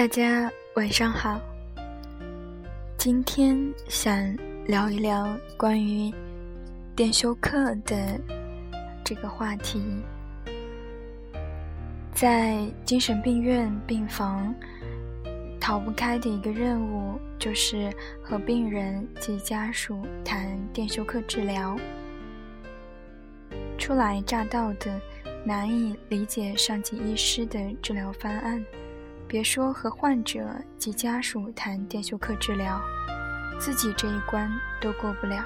大家晚上好，今天想聊一聊关于电休克的这个话题。在精神病院病房，逃不开的一个任务就是和病人及家属谈电休克治疗。初来乍到的，难以理解上级医师的治疗方案。别说和患者及家属谈电休克治疗，自己这一关都过不了。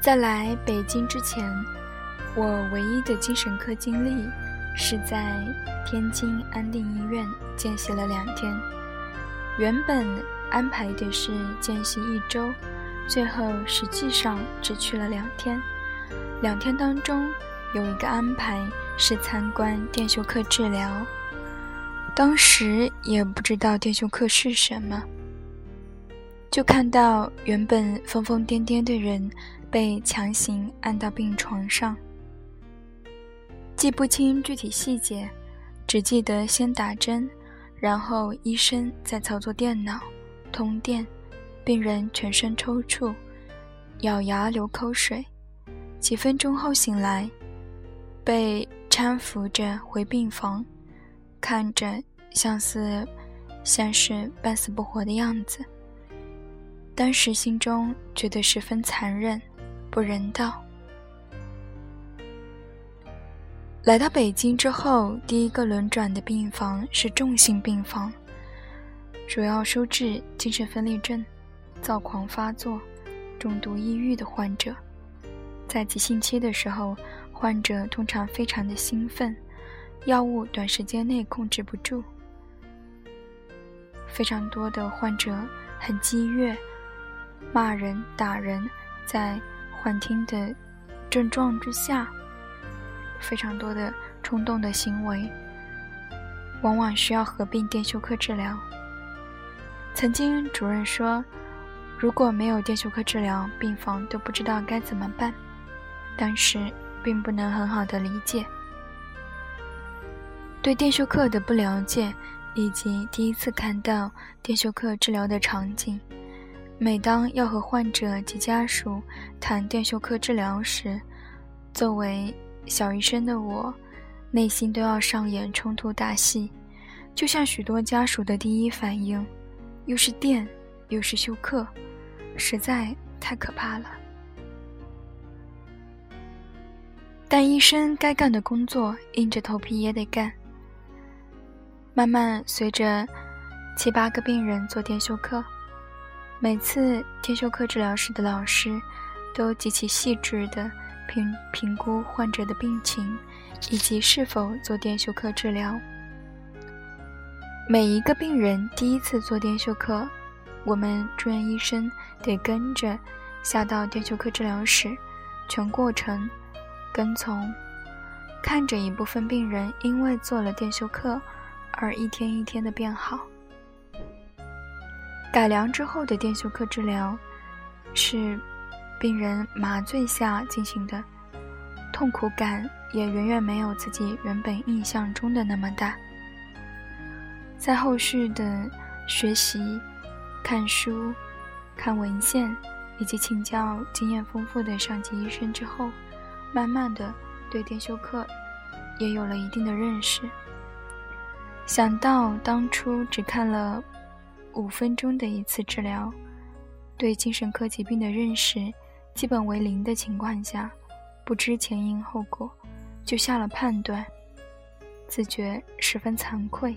在来北京之前，我唯一的精神科经历是在天津安定医院见习了两天。原本安排的是见习一周，最后实际上只去了两天。两天当中有一个安排。是参观电休克治疗，当时也不知道电休克是什么，就看到原本疯疯癫癫的人被强行按到病床上，记不清具体细节，只记得先打针，然后医生在操作电脑通电，病人全身抽搐，咬牙流口水，几分钟后醒来，被。搀扶着回病房，看着像是像是半死不活的样子，当时心中觉得十分残忍、不人道。来到北京之后，第一个轮转的病房是重型病房，主要收治精神分裂症、躁狂发作、重度抑郁的患者，在急性期的时候。患者通常非常的兴奋，药物短时间内控制不住。非常多的患者很激越，骂人、打人，在幻听的症状之下，非常多的冲动的行为，往往需要合并电休克治疗。曾经主任说，如果没有电休克治疗，病房都不知道该怎么办。当时。并不能很好的理解，对电休克的不了解，以及第一次看到电休克治疗的场景。每当要和患者及家属谈电休克治疗时，作为小医生的我，内心都要上演冲突大戏，就像许多家属的第一反应，又是电，又是休克，实在太可怕了。但医生该干的工作，硬着头皮也得干。慢慢随着七八个病人做电休克，每次电休克治疗室的老师都极其细致的评评估患者的病情以及是否做电休克治疗。每一个病人第一次做电休克，我们住院医生得跟着下到电休克治疗室，全过程。跟从，看着一部分病人因为做了电休克而一天一天的变好。改良之后的电休克治疗是病人麻醉下进行的，痛苦感也远远没有自己原本印象中的那么大。在后续的学习、看书、看文献以及请教经验丰富的上级医生之后。慢慢的，对电休克也有了一定的认识。想到当初只看了五分钟的一次治疗，对精神科疾病的认识基本为零的情况下，不知前因后果就下了判断，自觉十分惭愧。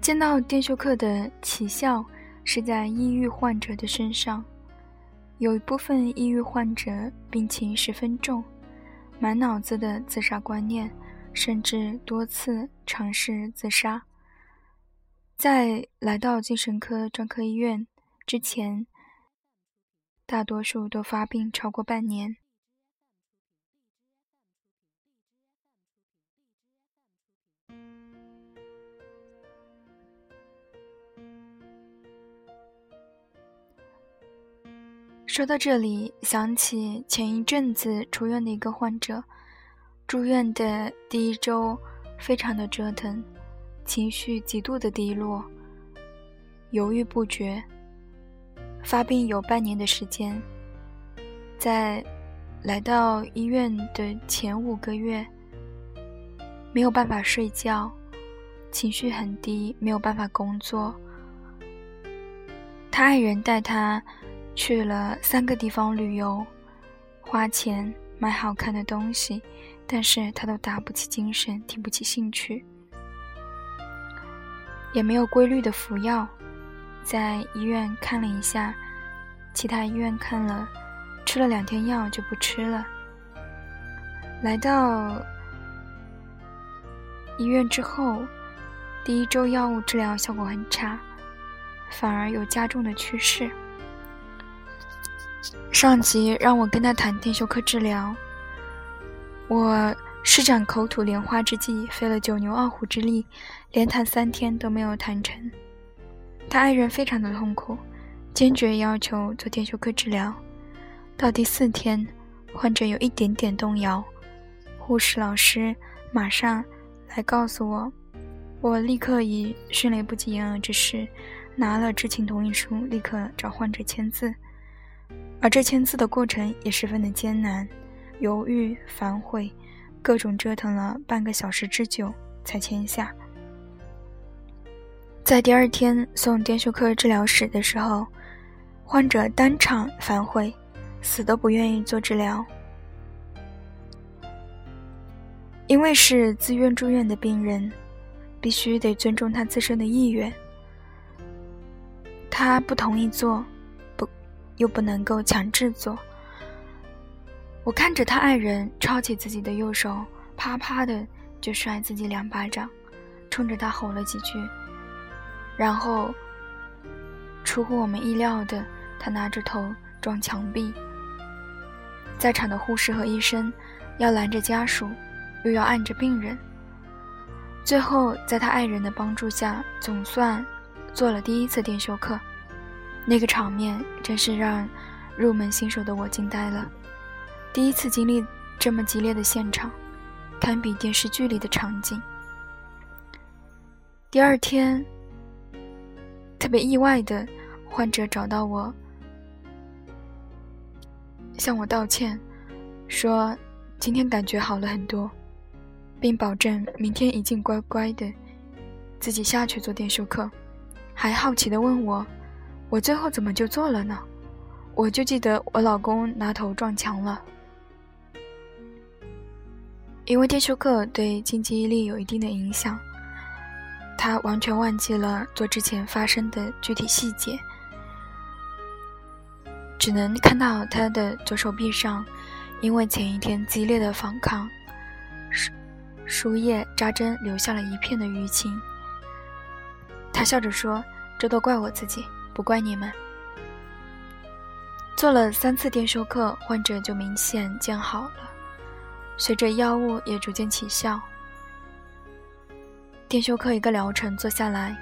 见到电休克的奇效是在抑郁患者的身上。有一部分抑郁患者病情十分重，满脑子的自杀观念，甚至多次尝试自杀。在来到精神科专科医院之前，大多数都发病超过半年。说到这里，想起前一阵子出院的一个患者，住院的第一周，非常的折腾，情绪极度的低落，犹豫不决。发病有半年的时间，在来到医院的前五个月，没有办法睡觉，情绪很低，没有办法工作。他爱人带他去了三个地方旅游，花钱买好看的东西，但是他都打不起精神，提不起兴趣，也没有规律的服药。在医院看了一下，其他医院看了，吃了两天药就不吃了。来到医院之后，第一周药物治疗效果很差，反而有加重的趋势。上级让我跟他谈电休克治疗，我施展口吐莲花之计，费了九牛二虎之力，连谈三天都没有谈成。他爱人非常的痛苦，坚决要求做电休克治疗。到第四天，患者有一点点动摇，护士老师马上来告诉我，我立刻以迅雷不及掩耳之势拿了知情同意书，立刻找患者签字。而这签字的过程也十分的艰难，犹豫、反悔，各种折腾了半个小时之久才签下。在第二天送电休克治疗室的时候，患者当场反悔，死都不愿意做治疗。因为是自愿住院的病人，必须得尊重他自身的意愿。他不同意做，又不能够强制做。我看着他爱人抄起自己的右手，啪啪的就摔自己两巴掌，冲着他吼了几句。然后，出乎我们意料的，他拿着头撞墙壁。在场的护士和医生要拦着家属，又要按着病人。最后，在他爱人的帮助下，总算做了第一次电休克。那个场面真是让入门新手的我惊呆了。第一次经历这么激烈的现场，堪比电视剧里的场景。第二天。特别意外的，患者找到我，向我道歉，说今天感觉好了很多，并保证明天一定乖乖的自己下去做电休克，还好奇的问我，我最后怎么就做了呢？我就记得我老公拿头撞墙了，因为电休克对近记忆力有一定的影响。他完全忘记了做之前发生的具体细节，只能看到他的左手臂上，因为前一天激烈的反抗，输输液扎针留下了一片的淤青。他笑着说：“这都怪我自己，不怪你们。”做了三次电休克，患者就明显见好了，随着药物也逐渐起效。电休克一个疗程做下来，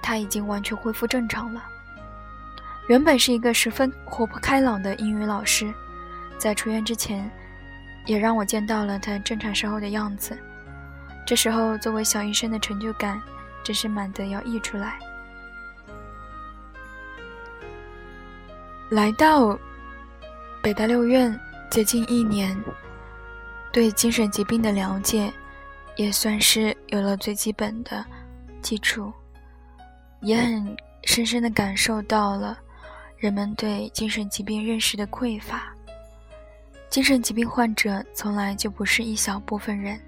他已经完全恢复正常了。原本是一个十分活泼开朗的英语老师，在出院之前，也让我见到了他正常时候的样子。这时候，作为小医生的成就感真是满得要溢出来。来到北大六院接近一年，对精神疾病的了解。也算是有了最基本的基础，也很深深的感受到了人们对精神疾病认识的匮乏。精神疾病患者从来就不是一小部分人，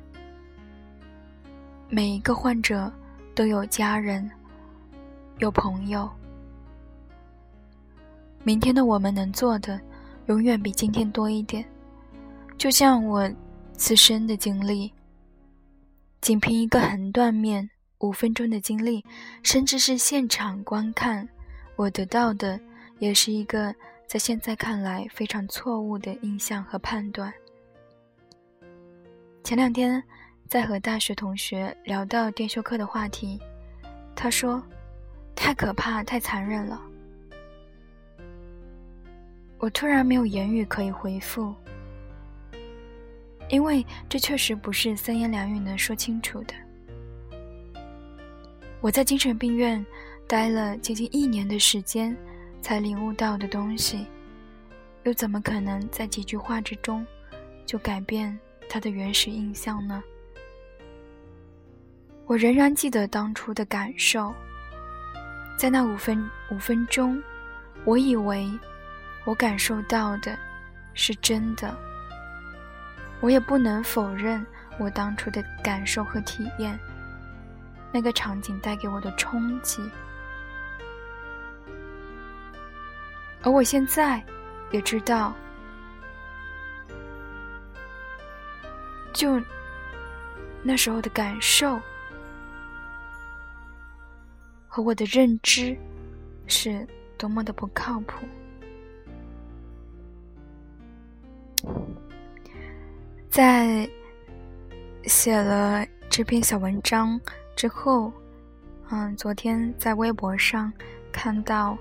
每一个患者都有家人，有朋友。明天的我们能做的，永远比今天多一点。就像我自身的经历。仅凭一个横断面，五分钟的经历，甚至是现场观看，我得到的也是一个在现在看来非常错误的印象和判断。前两天在和大学同学聊到电修课的话题，他说：“太可怕，太残忍了。”我突然没有言语可以回复，因为这确实不是三言两语能说清楚的。我在精神病院待了接近一年的时间，才领悟到的东西，又怎么可能在几句话之中就改变他的原始印象呢？我仍然记得当初的感受，在那五分五分钟，我以为我感受到的是真的，我也不能否认我当初的感受和体验。那个场景带给我的冲击，而我现在也知道，就那时候的感受和我的认知是多么的不靠谱。在写了这篇小文章。之后，嗯，昨天在微博上看到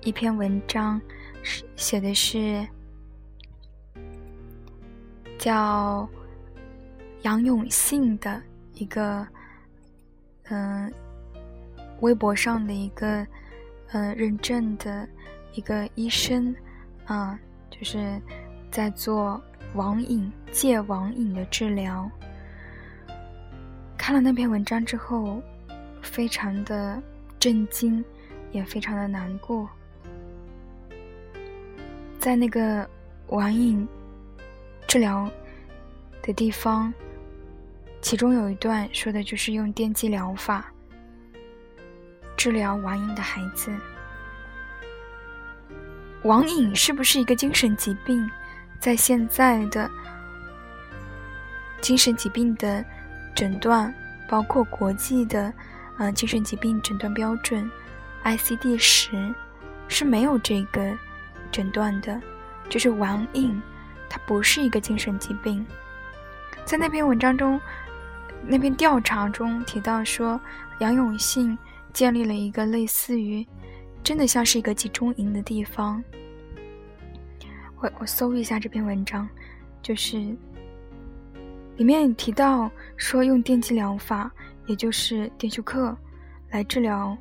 一篇文章，是写的是叫杨永信的一个，嗯，微博上的一个，嗯，认证的一个医生，啊，就是在做网瘾戒网瘾的治疗。看了那篇文章之后，非常的震惊，也非常的难过。在那个网瘾治疗的地方，其中有一段说的就是用电击疗法治疗网瘾的孩子。网瘾是不是一个精神疾病？在现在的精神疾病的。诊断包括国际的，呃，精神疾病诊断标准，ICD 十是没有这个诊断的，就是网瘾，它不是一个精神疾病。在那篇文章中，那篇调查中提到说，杨永信建立了一个类似于，真的像是一个集中营的地方。我我搜一下这篇文章，就是。里面提到说，用电击疗法，也就是电休克，来治疗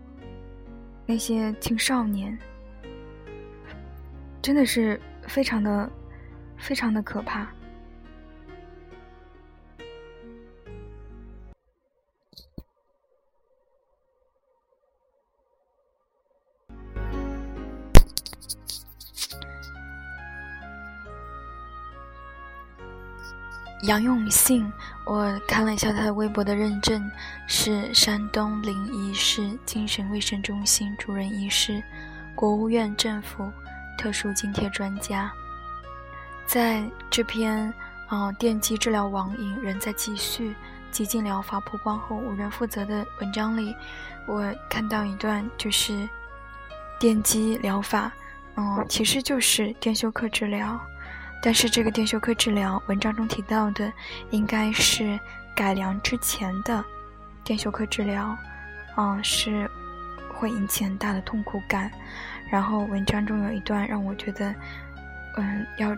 那些青少年，真的是非常的、非常的可怕。杨永信，我看了一下他的微博的认证，是山东临沂市精神卫生中心主任医师，国务院政府特殊津贴专家。在这篇“嗯，电击治疗网瘾仍在继续，激进疗法曝光后无人负责”的文章里，我看到一段，就是电击疗法，嗯，其实就是电休克治疗。但是这个电休克治疗，文章中提到的应该是改良之前的电休克治疗，嗯，是会引起很大的痛苦感。然后文章中有一段让我觉得，嗯，要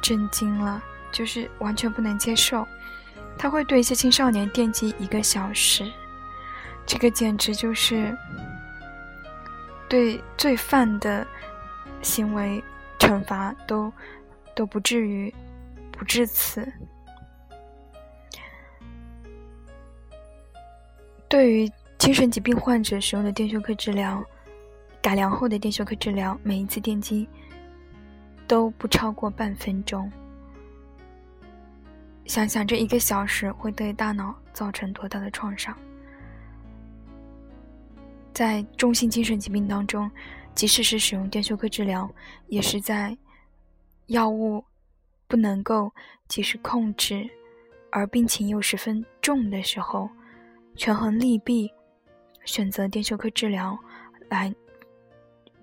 震惊了，就是完全不能接受。他会对一些青少年电击一个小时，这个简直就是对罪犯的行为惩罚都。都不至于不至此。对于精神疾病患者使用的电休克治疗，改良后的电休克治疗，每一次电击都不超过半分钟。想想这一个小时会对大脑造成多大的创伤？在中性精神疾病当中，即使是使用电休克治疗，也是在。药物不能够及时控制，而病情又十分重的时候，权衡利弊，选择电休克治疗来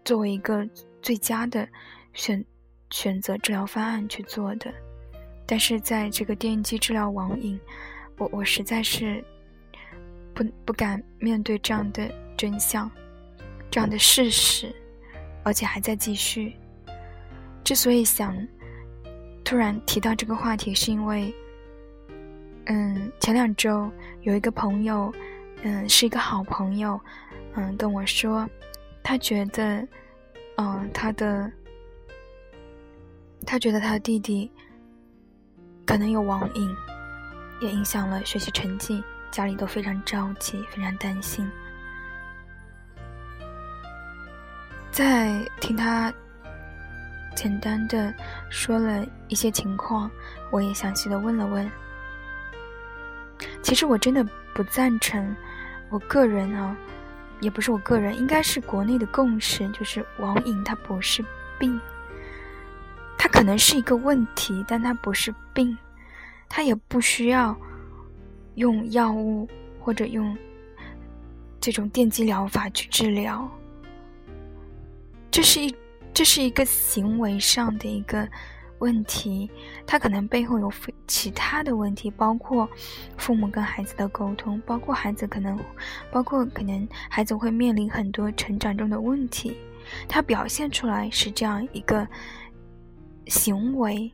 作为一个最佳的选选择治疗方案去做的。但是在这个电击治疗网瘾，我我实在是不不敢面对这样的真相，这样的事实，而且还在继续。之所以想突然提到这个话题，是因为嗯，前两周有一个朋友，嗯，是一个好朋友，嗯，跟我说，他觉得，嗯，他的，他觉得他的弟弟可能有网瘾，也影响了学习成绩，家里都非常着急，非常担心。在听他简单的说了一些情况，我也详细的问了问。其实我真的不赞成，我个人啊，也不是我个人，应该是国内的共识，就是网瘾它不是病，它可能是一个问题，但它不是病，它也不需要用药物或者用这种电击疗法去治疗。这是一，这是一个行为上的一个问题，他可能背后有其他的问题，包括父母跟孩子的沟通，包括孩子可能，包括可能孩子会面临很多成长中的问题，他表现出来是这样一个行为，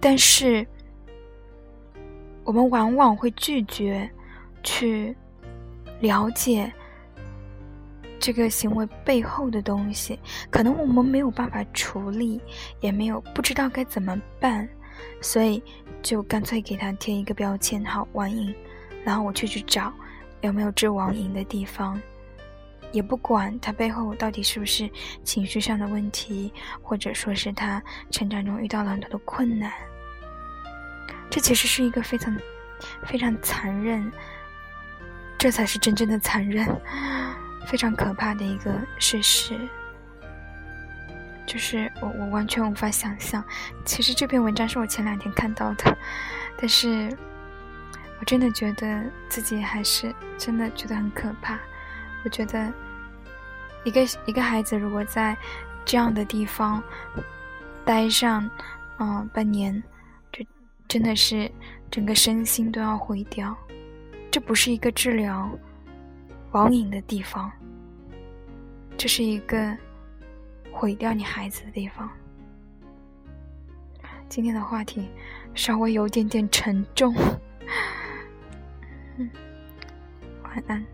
但是我们往往会拒绝去了解。这个行为背后的东西，可能我们没有办法处理，也没有不知道该怎么办，所以就干脆给他贴一个标签，好网瘾，然后我去去找有没有治网瘾的地方，也不管他背后到底是不是情绪上的问题，或者说是他成长中遇到了很多的困难，这其实是一个非常非常残忍，这才是真正的残忍。非常可怕的一个事实，就是我我完全无法想象。其实这篇文章是我前两天看到的，但是我真的觉得自己还是真的觉得很可怕。我觉得一个一个孩子如果在这样的地方待上嗯半年，就真的是整个身心都要毁掉。这不是一个治疗。网瘾的地方，这是一个毁掉你孩子的地方。今天的话题稍微有点点沉重，嗯，晚安。